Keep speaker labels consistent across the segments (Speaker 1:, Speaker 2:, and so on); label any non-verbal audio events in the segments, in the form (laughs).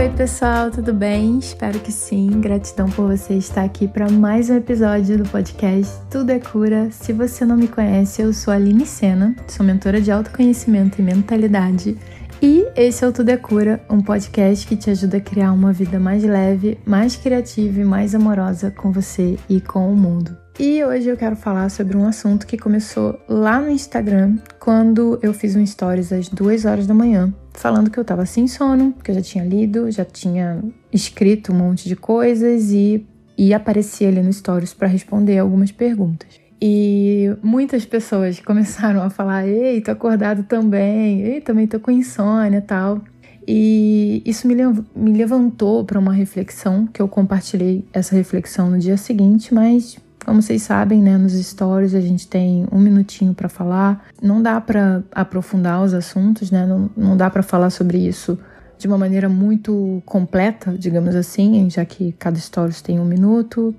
Speaker 1: Oi, pessoal, tudo bem? Espero que sim. Gratidão por você estar aqui para mais um episódio do podcast Tudo é Cura. Se você não me conhece, eu sou a Aline Sena, sou mentora de autoconhecimento e mentalidade. E esse é o Tudo é Cura, um podcast que te ajuda a criar uma vida mais leve, mais criativa e mais amorosa com você e com o mundo. E hoje eu quero falar sobre um assunto que começou lá no Instagram, quando eu fiz um stories às duas horas da manhã, falando que eu tava sem sono, que eu já tinha lido, já tinha escrito um monte de coisas e ia aparecer ali no stories para responder algumas perguntas. E muitas pessoas começaram a falar: Ei, tô acordado também, ei, também tô com insônia e tal. E isso me, me levantou para uma reflexão, que eu compartilhei essa reflexão no dia seguinte, mas como vocês sabem, né, nos stories a gente tem um minutinho para falar. Não dá para aprofundar os assuntos, né? Não, não dá para falar sobre isso de uma maneira muito completa, digamos assim, já que cada stories tem um minuto.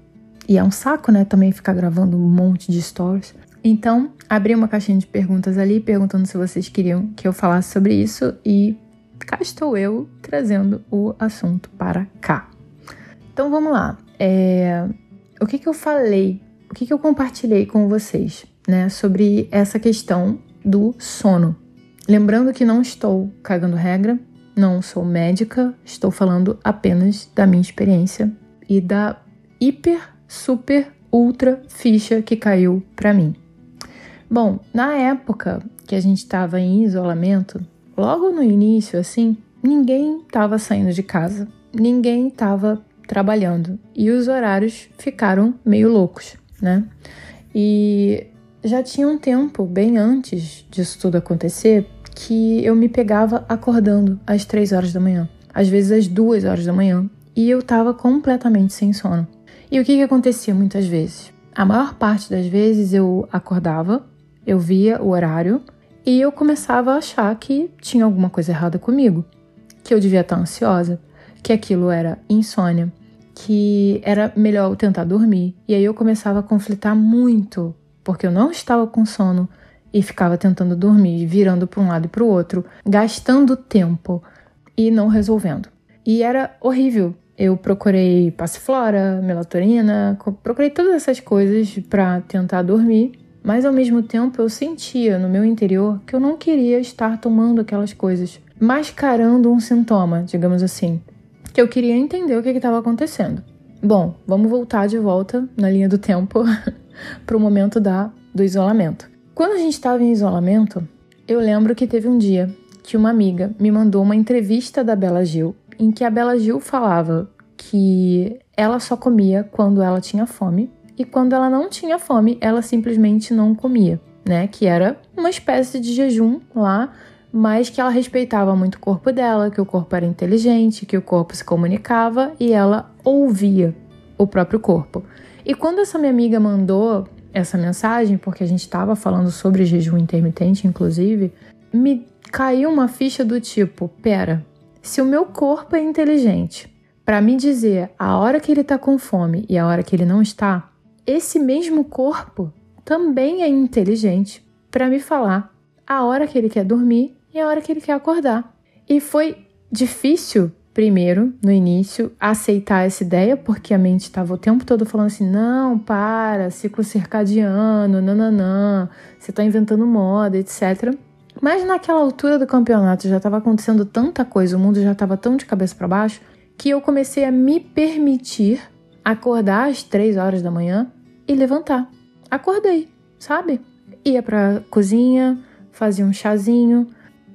Speaker 1: E é um saco, né, também ficar gravando um monte de stories. Então, abri uma caixinha de perguntas ali, perguntando se vocês queriam que eu falasse sobre isso e cá estou eu trazendo o assunto para cá. Então vamos lá. É, o que, que eu falei, o que, que eu compartilhei com vocês, né, sobre essa questão do sono. Lembrando que não estou cagando regra, não sou médica, estou falando apenas da minha experiência e da hiper, super, ultra ficha que caiu para mim. Bom, na época que a gente estava em isolamento, logo no início, assim, ninguém estava saindo de casa, ninguém estava trabalhando e os horários ficaram meio loucos, né? E já tinha um tempo, bem antes disso tudo acontecer, que eu me pegava acordando às três horas da manhã, às vezes às duas horas da manhã, e eu tava completamente sem sono. E o que, que acontecia muitas vezes? A maior parte das vezes eu acordava, eu via o horário e eu começava a achar que tinha alguma coisa errada comigo, que eu devia estar ansiosa, que aquilo era insônia, que era melhor eu tentar dormir. E aí eu começava a conflitar muito, porque eu não estava com sono e ficava tentando dormir, virando para um lado e para o outro, gastando tempo e não resolvendo. E era horrível. Eu procurei passiflora, melatonina, procurei todas essas coisas para tentar dormir, mas ao mesmo tempo eu sentia no meu interior que eu não queria estar tomando aquelas coisas, mascarando um sintoma, digamos assim que eu queria entender o que estava acontecendo. Bom, vamos voltar de volta na linha do tempo (laughs) para o momento da, do isolamento. Quando a gente estava em isolamento, eu lembro que teve um dia que uma amiga me mandou uma entrevista da Bela Gil, em que a Bela Gil falava que ela só comia quando ela tinha fome e quando ela não tinha fome, ela simplesmente não comia, né? Que era uma espécie de jejum lá mas que ela respeitava muito o corpo dela, que o corpo era inteligente, que o corpo se comunicava e ela ouvia o próprio corpo. E quando essa minha amiga mandou essa mensagem, porque a gente estava falando sobre jejum intermitente, inclusive, me caiu uma ficha do tipo: pera, se o meu corpo é inteligente para me dizer a hora que ele está com fome e a hora que ele não está, esse mesmo corpo também é inteligente para me falar a hora que ele quer dormir e a hora que ele quer acordar. E foi difícil, primeiro, no início, aceitar essa ideia, porque a mente estava o tempo todo falando assim: não, para, ciclo circadiano, nananã, você está inventando moda, etc. Mas naquela altura do campeonato já estava acontecendo tanta coisa, o mundo já estava tão de cabeça para baixo, que eu comecei a me permitir acordar às três horas da manhã e levantar. Acordei, sabe? Ia pra cozinha, fazia um chazinho,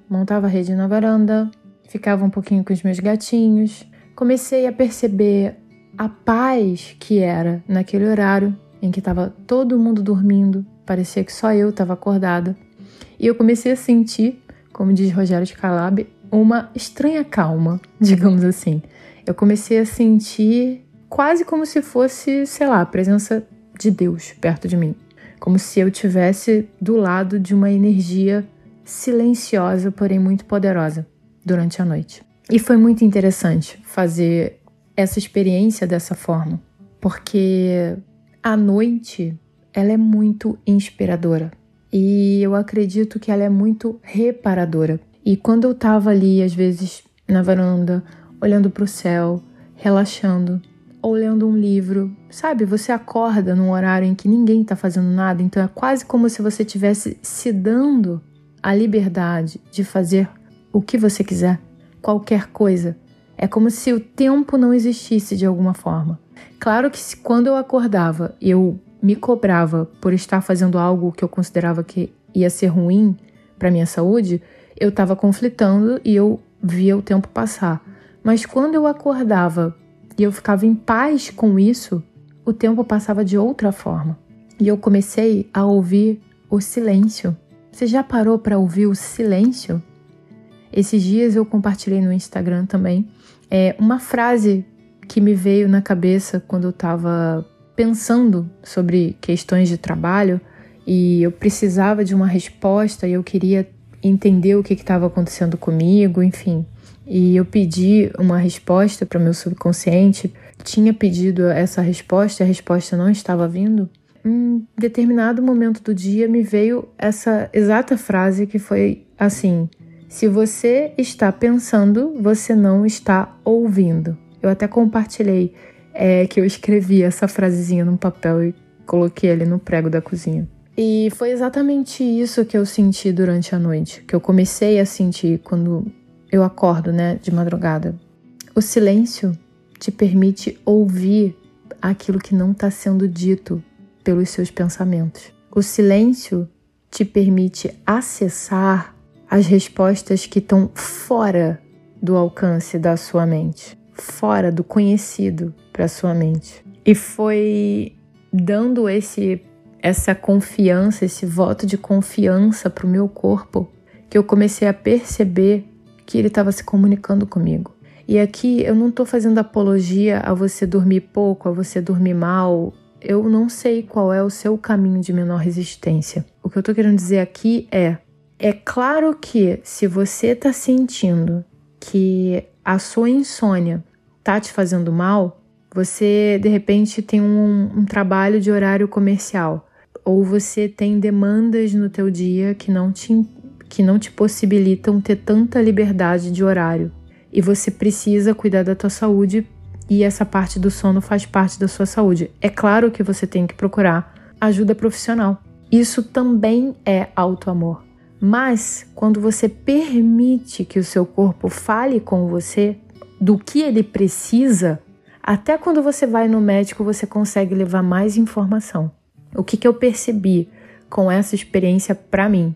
Speaker 1: montava rede na varanda, ficava um pouquinho com os meus gatinhos. Comecei a perceber a paz que era naquele horário em que estava todo mundo dormindo, parecia que só eu estava acordada. E eu comecei a sentir, como diz Rogério Scalab, uma estranha calma, (laughs) digamos assim. Eu comecei a sentir quase como se fosse, sei lá, a presença de Deus perto de mim, como se eu tivesse do lado de uma energia silenciosa, porém muito poderosa durante a noite. E foi muito interessante fazer essa experiência dessa forma, porque a noite ela é muito inspiradora e eu acredito que ela é muito reparadora. E quando eu tava ali, às vezes na varanda olhando para o céu, relaxando, ou lendo um livro. Sabe, você acorda num horário em que ninguém está fazendo nada, então é quase como se você estivesse se dando a liberdade de fazer o que você quiser, qualquer coisa. É como se o tempo não existisse de alguma forma. Claro que quando eu acordava eu me cobrava por estar fazendo algo que eu considerava que ia ser ruim para minha saúde, eu estava conflitando e eu via o tempo passar. Mas quando eu acordava e eu ficava em paz com isso, o tempo passava de outra forma. E eu comecei a ouvir o silêncio. Você já parou para ouvir o silêncio? Esses dias eu compartilhei no Instagram também é, uma frase que me veio na cabeça quando eu estava pensando sobre questões de trabalho e eu precisava de uma resposta e eu queria entender o que estava acontecendo comigo, enfim. E eu pedi uma resposta para o meu subconsciente, tinha pedido essa resposta, a resposta não estava vindo. Em determinado momento do dia me veio essa exata frase que foi assim: Se você está pensando, você não está ouvindo. Eu até compartilhei é, que eu escrevi essa frasezinha num papel e coloquei ele no prego da cozinha. E foi exatamente isso que eu senti durante a noite, que eu comecei a sentir quando eu acordo, né, de madrugada. O silêncio te permite ouvir aquilo que não está sendo dito pelos seus pensamentos. O silêncio te permite acessar as respostas que estão fora do alcance da sua mente, fora do conhecido para sua mente. E foi dando esse essa confiança, esse voto de confiança para o meu corpo, que eu comecei a perceber que ele estava se comunicando comigo. E aqui eu não estou fazendo apologia a você dormir pouco, a você dormir mal. Eu não sei qual é o seu caminho de menor resistência. O que eu estou querendo dizer aqui é: é claro que se você está sentindo que a sua insônia tá te fazendo mal, você de repente tem um, um trabalho de horário comercial ou você tem demandas no teu dia que não te que não te possibilitam ter tanta liberdade de horário e você precisa cuidar da tua saúde e essa parte do sono faz parte da sua saúde. É claro que você tem que procurar ajuda profissional. Isso também é auto-amor. Mas quando você permite que o seu corpo fale com você do que ele precisa, até quando você vai no médico você consegue levar mais informação. O que, que eu percebi com essa experiência para mim?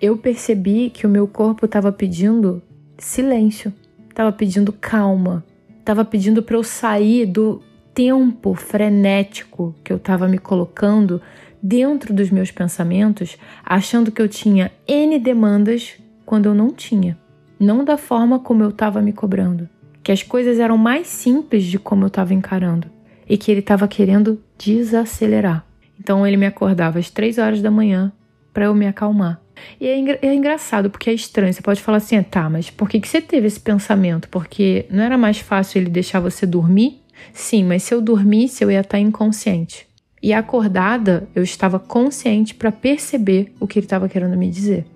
Speaker 1: Eu percebi que o meu corpo estava pedindo silêncio, estava pedindo calma, estava pedindo para eu sair do tempo frenético que eu estava me colocando dentro dos meus pensamentos, achando que eu tinha N demandas quando eu não tinha. Não da forma como eu estava me cobrando. Que as coisas eram mais simples de como eu estava encarando. E que ele estava querendo desacelerar. Então ele me acordava às três horas da manhã para eu me acalmar. E é, engra é, engraçado, porque é estranho. Você pode falar assim, tá, mas por que, que você teve esse pensamento? Porque não era mais fácil ele deixar você dormir? Sim, mas se eu dormisse, eu ia estar inconsciente. E acordada, eu estava consciente para perceber o que ele estava querendo me dizer.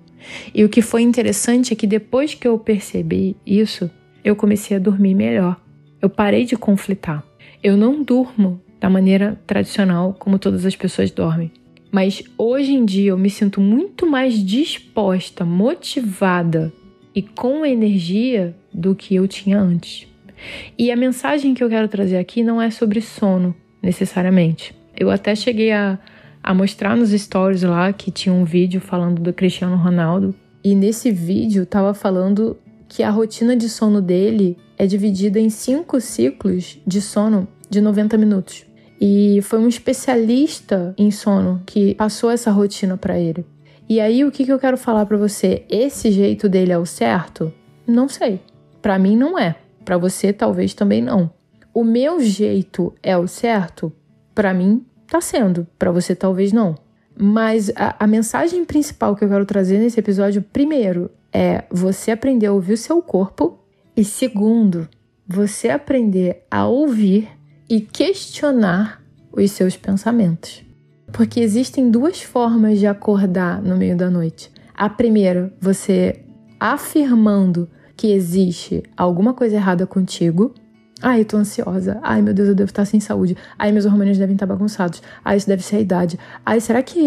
Speaker 1: E o que foi interessante é que depois que eu percebi isso, eu comecei a dormir melhor. Eu parei de conflitar. Eu não durmo da maneira tradicional como todas as pessoas dormem. Mas hoje em dia eu me sinto muito mais disposta, motivada e com energia do que eu tinha antes. E a mensagem que eu quero trazer aqui não é sobre sono, necessariamente. Eu até cheguei a, a mostrar nos stories lá que tinha um vídeo falando do Cristiano Ronaldo. E nesse vídeo tava falando que a rotina de sono dele é dividida em cinco ciclos de sono de 90 minutos. E foi um especialista em sono que passou essa rotina para ele. E aí o que, que eu quero falar para você? Esse jeito dele é o certo? Não sei. Para mim não é. Para você talvez também não. O meu jeito é o certo? Para mim tá sendo. Para você talvez não. Mas a, a mensagem principal que eu quero trazer nesse episódio, primeiro, é você aprender a ouvir o seu corpo e segundo, você aprender a ouvir e questionar os seus pensamentos. Porque existem duas formas de acordar no meio da noite. A primeira, você afirmando que existe alguma coisa errada contigo. Ai, eu tô ansiosa. Ai, meu Deus, eu devo estar sem saúde. Ai, meus hormônios devem estar bagunçados. Ai, isso deve ser a idade. Ai, será que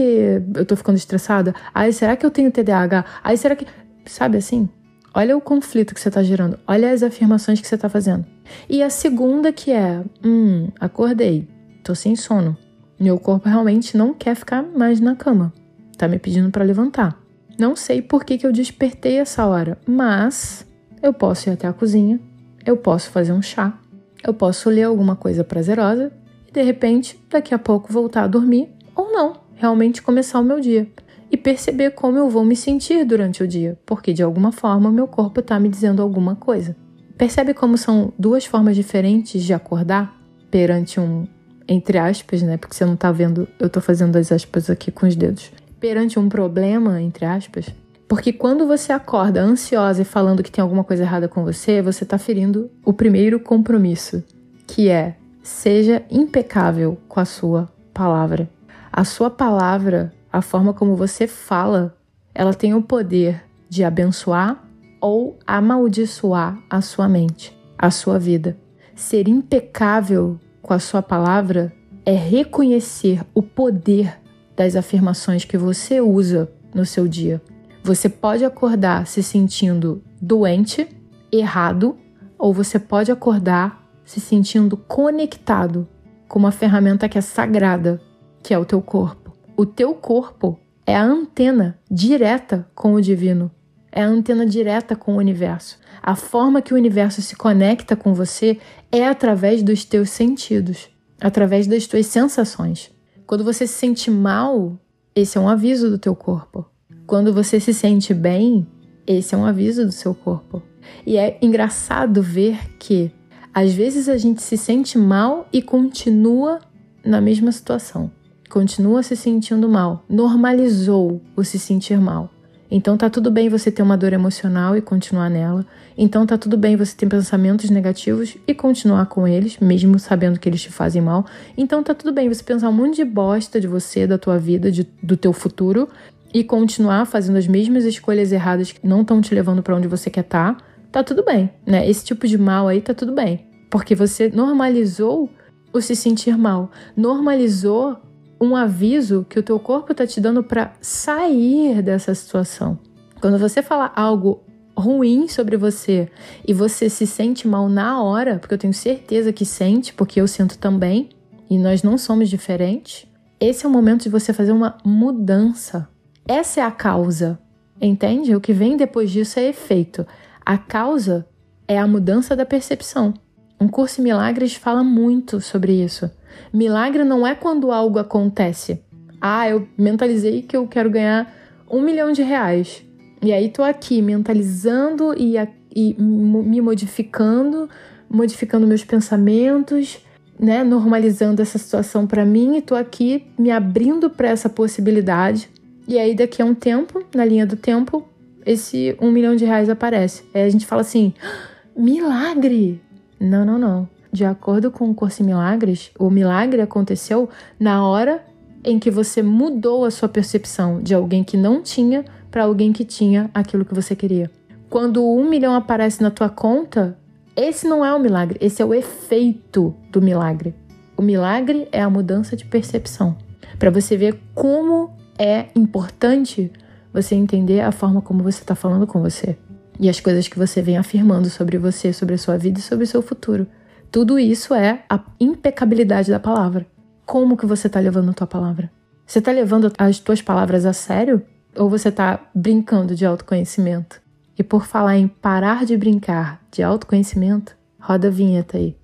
Speaker 1: eu tô ficando estressada? Ai, será que eu tenho TDAH? Ai, será que. Sabe assim? Olha o conflito que você está gerando. Olha as afirmações que você está fazendo. E a segunda que é: hum, acordei, tô sem sono. Meu corpo realmente não quer ficar mais na cama. Tá me pedindo para levantar. Não sei por que, que eu despertei essa hora, mas eu posso ir até a cozinha, eu posso fazer um chá, eu posso ler alguma coisa prazerosa e de repente, daqui a pouco, voltar a dormir ou não, realmente começar o meu dia e perceber como eu vou me sentir durante o dia, porque de alguma forma meu corpo está me dizendo alguma coisa. Percebe como são duas formas diferentes de acordar perante um, entre aspas, né? Porque você não está vendo, eu estou fazendo as aspas aqui com os dedos. Perante um problema, entre aspas. Porque quando você acorda ansiosa e falando que tem alguma coisa errada com você, você está ferindo o primeiro compromisso, que é seja impecável com a sua palavra. A sua palavra a forma como você fala, ela tem o poder de abençoar ou amaldiçoar a sua mente, a sua vida. Ser impecável com a sua palavra é reconhecer o poder das afirmações que você usa no seu dia. Você pode acordar se sentindo doente, errado, ou você pode acordar se sentindo conectado com uma ferramenta que é sagrada, que é o teu corpo. O teu corpo é a antena direta com o divino, é a antena direta com o universo. A forma que o universo se conecta com você é através dos teus sentidos, através das tuas sensações. Quando você se sente mal, esse é um aviso do teu corpo. Quando você se sente bem, esse é um aviso do seu corpo. E é engraçado ver que às vezes a gente se sente mal e continua na mesma situação continua se sentindo mal, normalizou o se sentir mal. Então tá tudo bem você ter uma dor emocional e continuar nela. Então tá tudo bem você ter pensamentos negativos e continuar com eles, mesmo sabendo que eles te fazem mal. Então tá tudo bem você pensar um monte de bosta de você, da tua vida, de, do teu futuro e continuar fazendo as mesmas escolhas erradas que não estão te levando para onde você quer estar. Tá, tá tudo bem, né? Esse tipo de mal aí tá tudo bem, porque você normalizou o se sentir mal, normalizou um aviso que o teu corpo está te dando para sair dessa situação. Quando você fala algo ruim sobre você e você se sente mal na hora, porque eu tenho certeza que sente, porque eu sinto também, e nós não somos diferentes, esse é o momento de você fazer uma mudança. Essa é a causa, entende? O que vem depois disso é efeito. A causa é a mudança da percepção. Um curso em milagres fala muito sobre isso. Milagre não é quando algo acontece. Ah, eu mentalizei que eu quero ganhar um milhão de reais. E aí tô aqui mentalizando e, e me modificando, modificando meus pensamentos, né, normalizando essa situação para mim e tô aqui me abrindo para essa possibilidade. E aí daqui a um tempo, na linha do tempo, esse um milhão de reais aparece. Aí a gente fala assim: ah, milagre! Não, não, não. De acordo com o Curso em Milagres, o milagre aconteceu na hora em que você mudou a sua percepção de alguém que não tinha para alguém que tinha aquilo que você queria. Quando um milhão aparece na tua conta, esse não é o milagre, esse é o efeito do milagre. O milagre é a mudança de percepção. Para você ver como é importante você entender a forma como você está falando com você e as coisas que você vem afirmando sobre você, sobre a sua vida e sobre o seu futuro. Tudo isso é a impecabilidade da palavra. Como que você está levando a tua palavra? Você está levando as tuas palavras a sério? Ou você está brincando de autoconhecimento? E por falar em parar de brincar de autoconhecimento, roda a vinheta aí.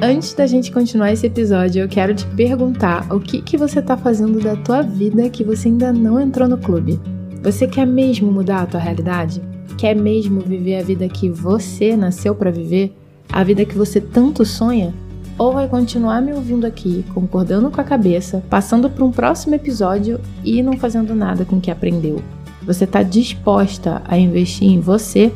Speaker 1: Antes da gente continuar esse episódio, eu quero te perguntar o que, que você está fazendo da tua vida que você ainda não entrou no clube. Você quer mesmo mudar a tua realidade? Quer mesmo viver a vida que você nasceu para viver? A vida que você tanto sonha? Ou vai continuar me ouvindo aqui, concordando com a cabeça, passando para um próximo episódio e não fazendo nada com o que aprendeu? Você está disposta a investir em você?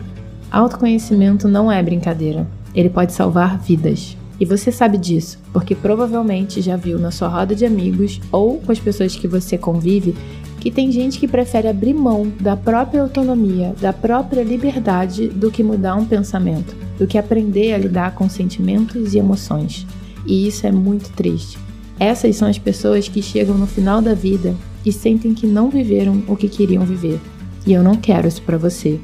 Speaker 1: Autoconhecimento não é brincadeira. Ele pode salvar vidas. E você sabe disso, porque provavelmente já viu na sua roda de amigos ou com as pessoas que você convive que tem gente que prefere abrir mão da própria autonomia, da própria liberdade, do que mudar um pensamento, do que aprender a lidar com sentimentos e emoções. E isso é muito triste. Essas são as pessoas que chegam no final da vida e sentem que não viveram o que queriam viver. E eu não quero isso para você.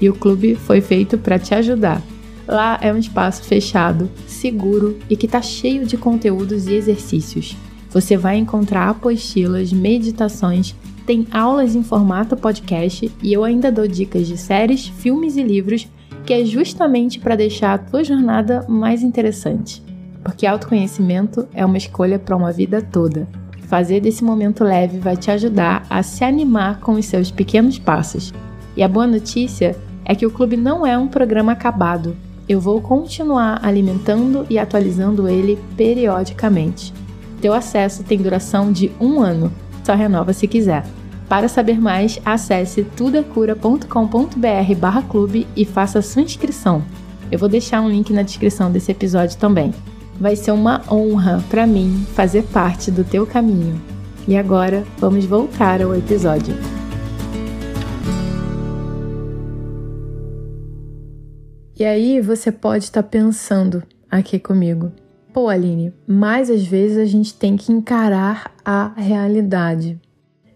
Speaker 1: E o clube foi feito para te ajudar. Lá é um espaço fechado, seguro e que está cheio de conteúdos e exercícios. Você vai encontrar apostilas, meditações, tem aulas em formato podcast e eu ainda dou dicas de séries, filmes e livros, que é justamente para deixar a tua jornada mais interessante. Porque autoconhecimento é uma escolha para uma vida toda. Fazer desse momento leve vai te ajudar a se animar com os seus pequenos passos. E a boa notícia é que o clube não é um programa acabado. Eu vou continuar alimentando e atualizando ele periodicamente. Teu acesso tem duração de um ano só renova se quiser. Para saber mais, acesse tudacura.com.br barra clube e faça sua inscrição. Eu vou deixar um link na descrição desse episódio também. Vai ser uma honra para mim fazer parte do teu caminho. E agora, vamos voltar ao episódio. E aí você pode estar tá pensando aqui comigo, Pô, Aline, mas às vezes a gente tem que encarar a realidade.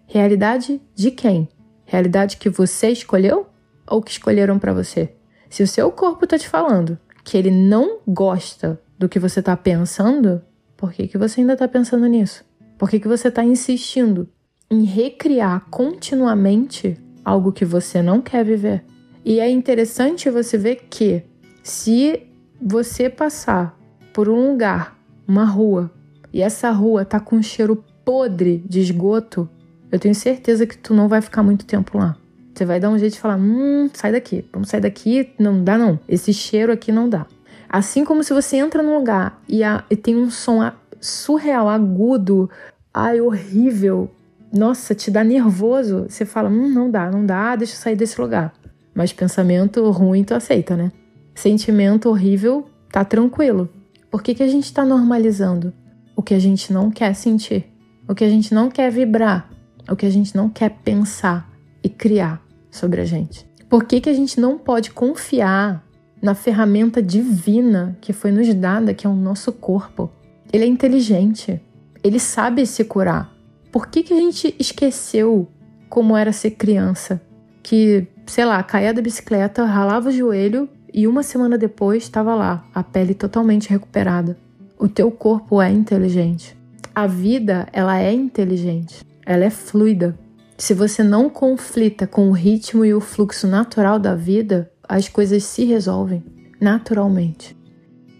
Speaker 1: Realidade de quem? Realidade que você escolheu ou que escolheram para você? Se o seu corpo tá te falando que ele não gosta do que você tá pensando, por que, que você ainda tá pensando nisso? Por que, que você tá insistindo em recriar continuamente algo que você não quer viver? E é interessante você ver que se você passar por um lugar, uma rua, e essa rua tá com um cheiro podre de esgoto, eu tenho certeza que tu não vai ficar muito tempo lá. Você vai dar um jeito de falar: hum, sai daqui, vamos sair daqui. Não dá, não. Esse cheiro aqui não dá. Assim como se você entra num lugar e, a, e tem um som surreal, agudo, ai, horrível, nossa, te dá nervoso. Você fala: hum, não dá, não dá, deixa eu sair desse lugar. Mas pensamento ruim tu aceita, né? Sentimento horrível, tá tranquilo. Por que, que a gente está normalizando o que a gente não quer sentir, o que a gente não quer vibrar, o que a gente não quer pensar e criar sobre a gente? Por que, que a gente não pode confiar na ferramenta divina que foi nos dada, que é o nosso corpo? Ele é inteligente, ele sabe se curar. Por que, que a gente esqueceu como era ser criança? Que, sei lá, caía da bicicleta, ralava o joelho e uma semana depois estava lá, a pele totalmente recuperada. O teu corpo é inteligente. A vida, ela é inteligente. Ela é fluida. Se você não conflita com o ritmo e o fluxo natural da vida, as coisas se resolvem naturalmente.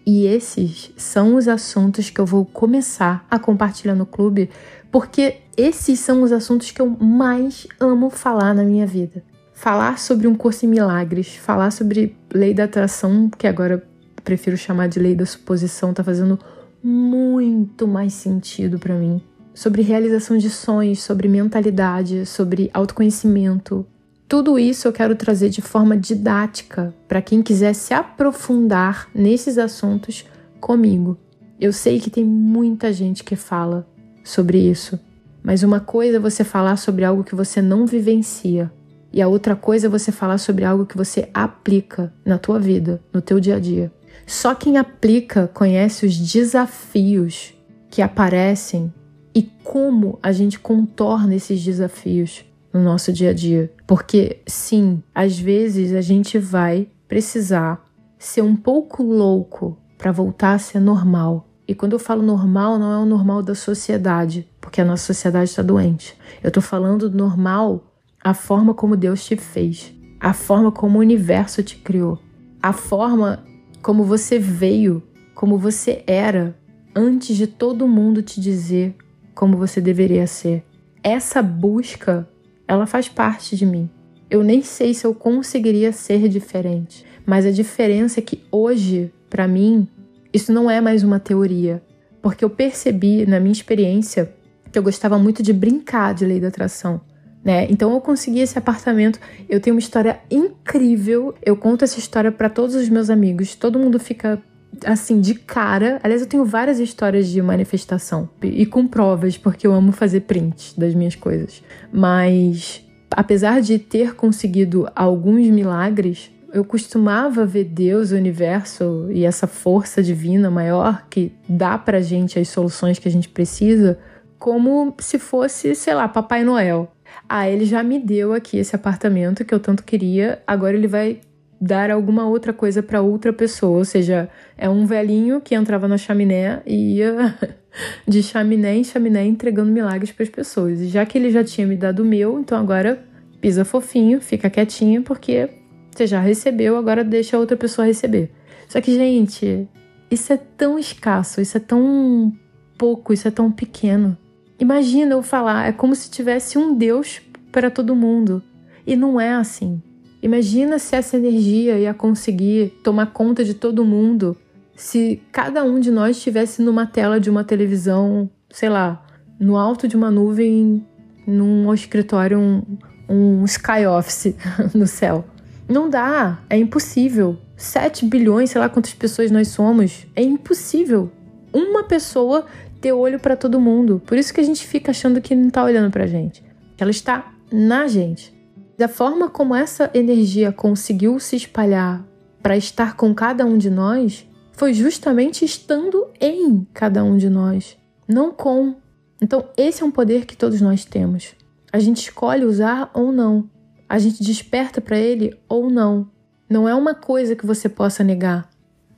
Speaker 1: E esses são os assuntos que eu vou começar a compartilhar no clube, porque esses são os assuntos que eu mais amo falar na minha vida falar sobre um curso em milagres, falar sobre lei da atração, que agora prefiro chamar de lei da suposição, tá fazendo muito mais sentido para mim. Sobre realização de sonhos, sobre mentalidade, sobre autoconhecimento. Tudo isso eu quero trazer de forma didática para quem quiser se aprofundar nesses assuntos comigo. Eu sei que tem muita gente que fala sobre isso, mas uma coisa é você falar sobre algo que você não vivencia, e a outra coisa é você falar sobre algo que você aplica na tua vida, no teu dia a dia. Só quem aplica conhece os desafios que aparecem e como a gente contorna esses desafios no nosso dia a dia. Porque sim, às vezes a gente vai precisar ser um pouco louco para voltar a ser normal. E quando eu falo normal, não é o normal da sociedade, porque a nossa sociedade está doente. Eu estou falando do normal a forma como Deus te fez, a forma como o universo te criou, a forma como você veio, como você era, antes de todo mundo te dizer como você deveria ser. Essa busca, ela faz parte de mim. Eu nem sei se eu conseguiria ser diferente, mas a diferença é que hoje, para mim, isso não é mais uma teoria, porque eu percebi na minha experiência que eu gostava muito de brincar de lei da atração né? Então eu consegui esse apartamento. Eu tenho uma história incrível. Eu conto essa história para todos os meus amigos. Todo mundo fica assim, de cara. Aliás, eu tenho várias histórias de manifestação e com provas, porque eu amo fazer print das minhas coisas. Mas, apesar de ter conseguido alguns milagres, eu costumava ver Deus, o universo e essa força divina maior que dá pra gente as soluções que a gente precisa, como se fosse, sei lá, Papai Noel. Ah, ele já me deu aqui esse apartamento que eu tanto queria, agora ele vai dar alguma outra coisa para outra pessoa. Ou seja, é um velhinho que entrava na chaminé e ia (laughs) de chaminé em chaminé entregando milagres para as pessoas. E já que ele já tinha me dado o meu, então agora pisa fofinho, fica quietinho, porque você já recebeu, agora deixa outra pessoa receber. Só que, gente, isso é tão escasso, isso é tão pouco, isso é tão pequeno. Imagina eu falar, é como se tivesse um Deus para todo mundo. E não é assim. Imagina se essa energia ia conseguir tomar conta de todo mundo se cada um de nós estivesse numa tela de uma televisão, sei lá, no alto de uma nuvem, num escritório, um, um sky office (laughs) no céu. Não dá, é impossível. 7 bilhões, sei lá quantas pessoas nós somos, é impossível. Uma pessoa ter olho para todo mundo. Por isso que a gente fica achando que não tá olhando pra gente. Ela está na gente. Da forma como essa energia conseguiu se espalhar para estar com cada um de nós, foi justamente estando em cada um de nós, não com. Então, esse é um poder que todos nós temos. A gente escolhe usar ou não. A gente desperta para ele ou não. Não é uma coisa que você possa negar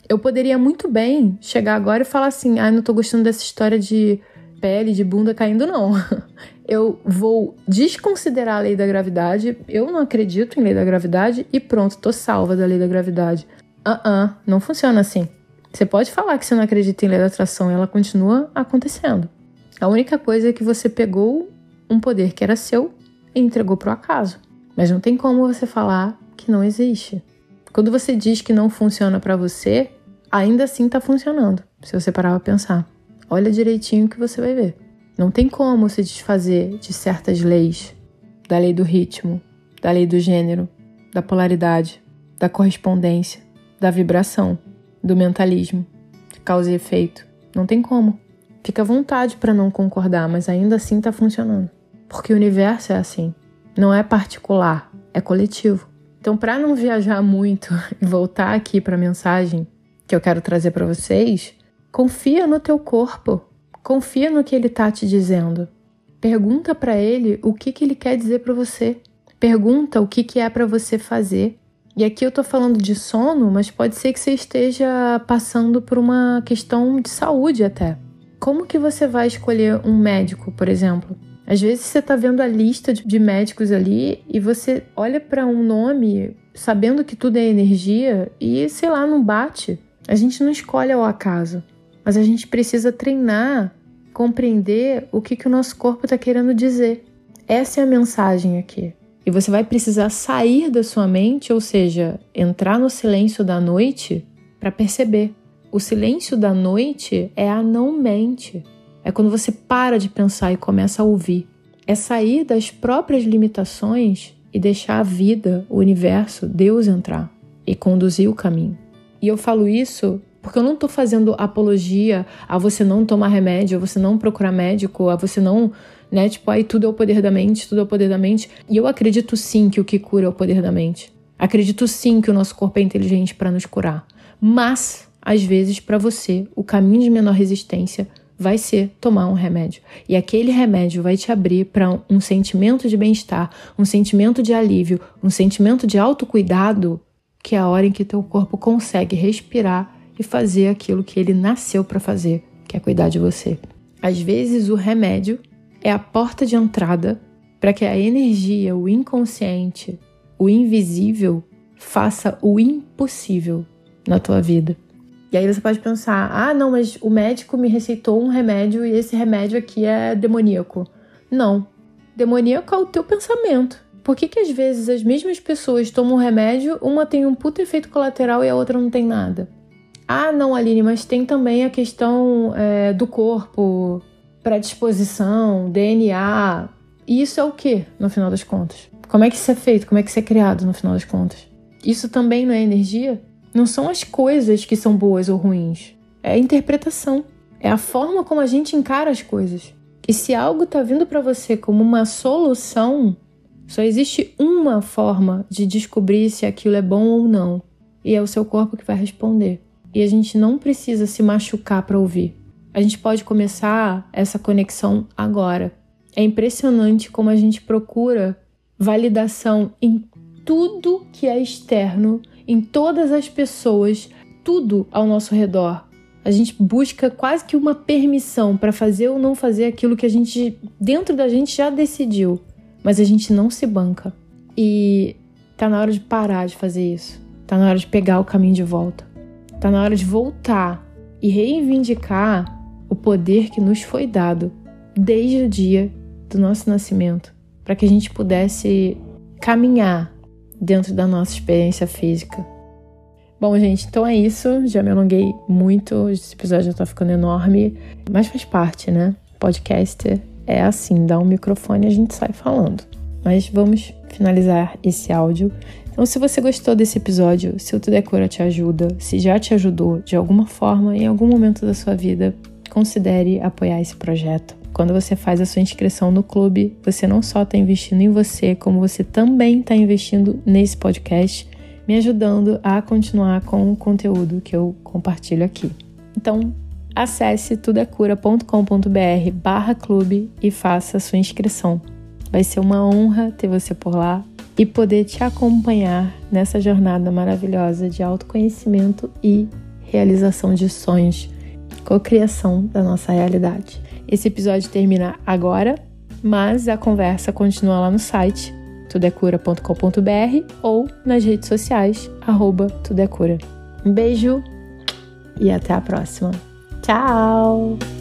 Speaker 1: eu poderia muito bem chegar agora e falar assim: ah, não tô gostando dessa história de pele, de bunda caindo, não. (laughs) Eu vou desconsiderar a lei da gravidade, eu não acredito em lei da gravidade e pronto, tô salva da lei da gravidade. Ah, uh, -uh não funciona assim. Você pode falar que você não acredita em lei da atração ela continua acontecendo. A única coisa é que você pegou um poder que era seu e entregou pro acaso. Mas não tem como você falar que não existe. Quando você diz que não funciona para você, ainda assim está funcionando, se você parar para pensar. Olha direitinho que você vai ver. Não tem como se desfazer de certas leis, da lei do ritmo, da lei do gênero, da polaridade, da correspondência, da vibração, do mentalismo, de causa e efeito. Não tem como. Fica à vontade para não concordar, mas ainda assim está funcionando. Porque o universo é assim. Não é particular, é coletivo. Então, para não viajar muito (laughs) e voltar aqui para a mensagem, que eu quero trazer para vocês, confia no teu corpo. Confia no que ele tá te dizendo. Pergunta para ele o que, que ele quer dizer para você. Pergunta o que, que é para você fazer. E aqui eu tô falando de sono, mas pode ser que você esteja passando por uma questão de saúde até. Como que você vai escolher um médico, por exemplo? Às vezes você tá vendo a lista de médicos ali e você olha para um nome sabendo que tudo é energia e sei lá, não bate. A gente não escolhe ao acaso, mas a gente precisa treinar, compreender o que, que o nosso corpo está querendo dizer. Essa é a mensagem aqui. E você vai precisar sair da sua mente, ou seja, entrar no silêncio da noite para perceber. O silêncio da noite é a não mente. É quando você para de pensar e começa a ouvir. É sair das próprias limitações e deixar a vida, o universo, Deus entrar e conduzir o caminho. E eu falo isso porque eu não estou fazendo apologia a você não tomar remédio, a você não procurar médico, a você não, né, tipo, aí tudo é o poder da mente, tudo é o poder da mente. E eu acredito sim que o que cura é o poder da mente. Acredito sim que o nosso corpo é inteligente para nos curar. Mas, às vezes, para você, o caminho de menor resistência vai ser tomar um remédio. E aquele remédio vai te abrir para um sentimento de bem-estar, um sentimento de alívio, um sentimento de autocuidado que é a hora em que teu corpo consegue respirar e fazer aquilo que ele nasceu para fazer, que é cuidar de você. Às vezes o remédio é a porta de entrada para que a energia, o inconsciente, o invisível faça o impossível na tua vida. E aí você pode pensar: "Ah, não, mas o médico me receitou um remédio e esse remédio aqui é demoníaco". Não. Demoníaco é o teu pensamento. Por que, que às vezes as mesmas pessoas tomam remédio, uma tem um puto efeito colateral e a outra não tem nada? Ah, não, Aline, mas tem também a questão é, do corpo, predisposição, DNA. E isso é o que, no final das contas? Como é que isso é feito? Como é que isso é criado, no final das contas? Isso também não é energia? Não são as coisas que são boas ou ruins. É a interpretação. É a forma como a gente encara as coisas. E se algo está vindo para você como uma solução, só existe uma forma de descobrir se aquilo é bom ou não. E é o seu corpo que vai responder. E a gente não precisa se machucar para ouvir. A gente pode começar essa conexão agora. É impressionante como a gente procura validação em tudo que é externo, em todas as pessoas, tudo ao nosso redor. A gente busca quase que uma permissão para fazer ou não fazer aquilo que a gente, dentro da gente, já decidiu, mas a gente não se banca. E tá na hora de parar de fazer isso. Tá na hora de pegar o caminho de volta. Tá na hora de voltar e reivindicar o poder que nos foi dado desde o dia do nosso nascimento, para que a gente pudesse caminhar dentro da nossa experiência física. Bom, gente, então é isso. Já me alonguei muito, esse episódio já tá ficando enorme, mas faz parte, né? Podcast é assim, dá um microfone e a gente sai falando. Mas vamos finalizar esse áudio. Então, se você gostou desse episódio, se o Cura te ajuda, se já te ajudou de alguma forma em algum momento da sua vida, considere apoiar esse projeto. Quando você faz a sua inscrição no clube, você não só está investindo em você, como você também está investindo nesse podcast, me ajudando a continuar com o conteúdo que eu compartilho aqui. Então, acesse tudecura.com.br barra clube e faça a sua inscrição. Vai ser uma honra ter você por lá e poder te acompanhar nessa jornada maravilhosa de autoconhecimento e realização de sonhos cocriação da nossa realidade. Esse episódio termina agora, mas a conversa continua lá no site tudecura.com.br ou nas redes sociais, arroba tudecura. Um beijo e até a próxima. 早。